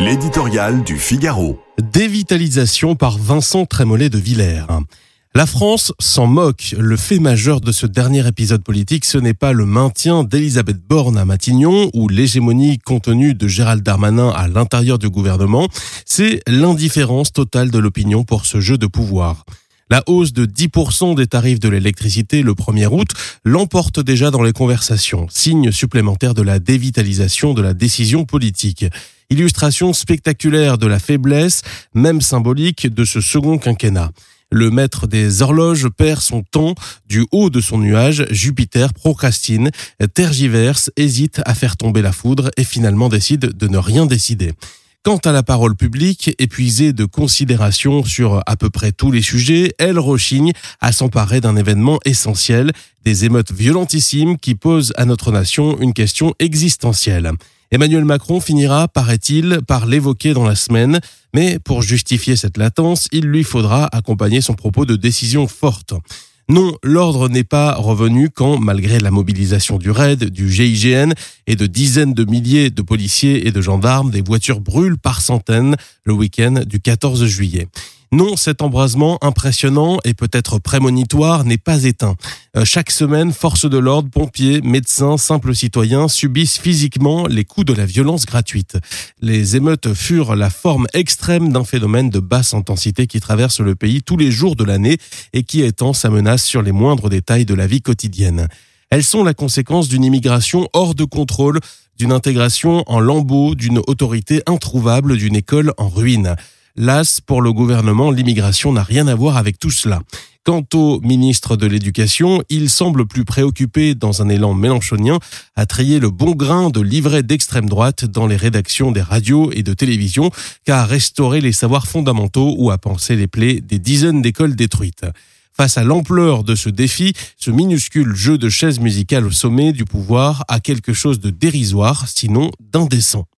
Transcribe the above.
L'éditorial du Figaro. Dévitalisation par Vincent Trémollet de Villers. La France s'en moque. Le fait majeur de ce dernier épisode politique, ce n'est pas le maintien d'Elisabeth Borne à Matignon ou l'hégémonie contenue de Gérald Darmanin à l'intérieur du gouvernement, c'est l'indifférence totale de l'opinion pour ce jeu de pouvoir. La hausse de 10% des tarifs de l'électricité le 1er août l'emporte déjà dans les conversations, signe supplémentaire de la dévitalisation de la décision politique. Illustration spectaculaire de la faiblesse, même symbolique, de ce second quinquennat. Le maître des horloges perd son temps du haut de son nuage. Jupiter procrastine, tergiverse, hésite à faire tomber la foudre et finalement décide de ne rien décider. Quant à la parole publique, épuisée de considération sur à peu près tous les sujets, elle rechigne à s'emparer d'un événement essentiel, des émeutes violentissimes qui posent à notre nation une question existentielle. Emmanuel Macron finira, paraît-il, par l'évoquer dans la semaine, mais pour justifier cette latence, il lui faudra accompagner son propos de décisions fortes. Non, l'ordre n'est pas revenu quand, malgré la mobilisation du RAID, du GIGN et de dizaines de milliers de policiers et de gendarmes, des voitures brûlent par centaines le week-end du 14 juillet. Non, cet embrasement impressionnant et peut-être prémonitoire n'est pas éteint. Euh, chaque semaine, forces de l'ordre, pompiers, médecins, simples citoyens subissent physiquement les coups de la violence gratuite. Les émeutes furent la forme extrême d'un phénomène de basse intensité qui traverse le pays tous les jours de l'année et qui étend sa menace sur les moindres détails de la vie quotidienne. Elles sont la conséquence d'une immigration hors de contrôle, d'une intégration en lambeaux, d'une autorité introuvable, d'une école en ruine. Las, pour le gouvernement, l'immigration n'a rien à voir avec tout cela. Quant au ministre de l'Éducation, il semble plus préoccupé, dans un élan mélanchonien, à trier le bon grain de livrets d'extrême droite dans les rédactions des radios et de télévision qu'à restaurer les savoirs fondamentaux ou à penser les plaies des dizaines d'écoles détruites. Face à l'ampleur de ce défi, ce minuscule jeu de chaises musicales au sommet du pouvoir a quelque chose de dérisoire, sinon d'indécent.